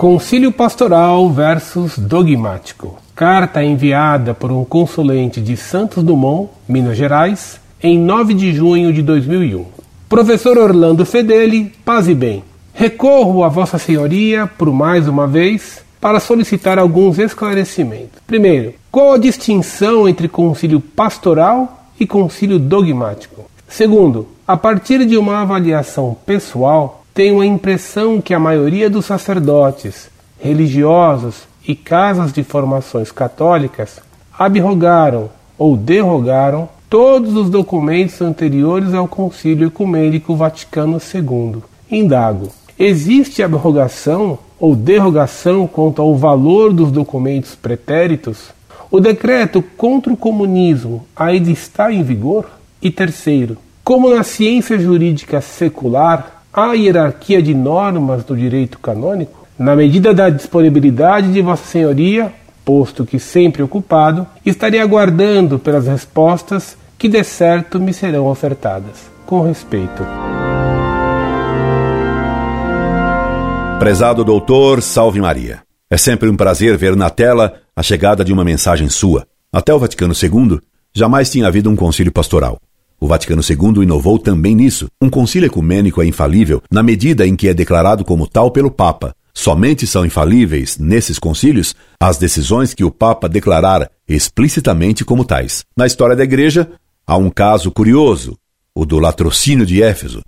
Concílio Pastoral versus Dogmático. Carta enviada por um consulente de Santos Dumont, Minas Gerais, em 9 de junho de 2001. Professor Orlando Fedeli, paz e bem. Recorro a Vossa Senhoria por mais uma vez para solicitar alguns esclarecimentos. Primeiro, qual a distinção entre concílio pastoral e concílio dogmático? Segundo, a partir de uma avaliação pessoal, tenho a impressão que a maioria dos sacerdotes, religiosos e casas de formações católicas abrogaram ou derrogaram todos os documentos anteriores ao Concílio Ecumênico Vaticano II. Indago: existe abrogação ou derrogação quanto ao valor dos documentos pretéritos? O decreto contra o comunismo ainda está em vigor? E terceiro, como na ciência jurídica secular, Há hierarquia de normas do direito canônico? Na medida da disponibilidade de Vossa Senhoria, posto que sempre ocupado, estarei aguardando pelas respostas que de certo me serão ofertadas. Com respeito. Prezado doutor, salve Maria. É sempre um prazer ver na tela a chegada de uma mensagem sua. Até o Vaticano II, jamais tinha havido um concílio pastoral. O Vaticano II inovou também nisso. Um concílio ecumênico é infalível na medida em que é declarado como tal pelo Papa. Somente são infalíveis, nesses concílios, as decisões que o Papa declarar explicitamente como tais. Na história da Igreja, há um caso curioso, o do latrocínio de Éfeso.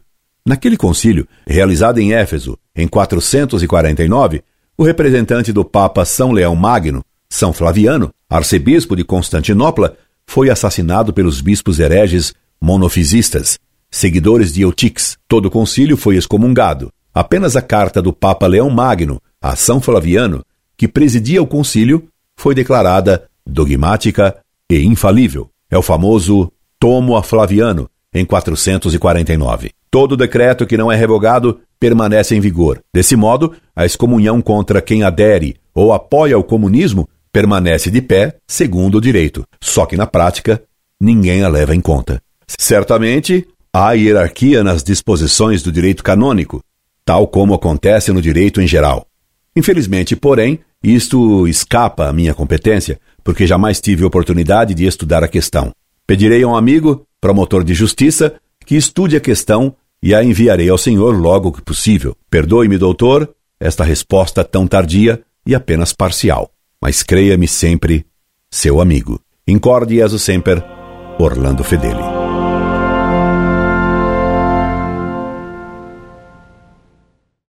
Naquele concílio, realizado em Éfeso em 449, o representante do Papa São Leão Magno, São Flaviano, arcebispo de Constantinopla, foi assassinado pelos bispos hereges monofisistas, seguidores de Eutix. Todo o concílio foi excomungado. Apenas a carta do Papa Leão Magno a São Flaviano, que presidia o concílio, foi declarada dogmática e infalível. É o famoso Tomo a Flaviano, em 449. Todo decreto que não é revogado permanece em vigor. Desse modo, a excomunhão contra quem adere ou apoia o comunismo permanece de pé segundo o direito, só que na prática ninguém a leva em conta. Certamente, há hierarquia nas disposições do direito canônico, tal como acontece no direito em geral. Infelizmente, porém, isto escapa à minha competência, porque jamais tive oportunidade de estudar a questão. Pedirei a um amigo, promotor de justiça, que estude a questão e a enviarei ao senhor logo que possível. Perdoe-me, doutor, esta resposta tão tardia e apenas parcial. Mas creia-me sempre, seu amigo. Incorde Jesus Semper, Orlando Fedeli.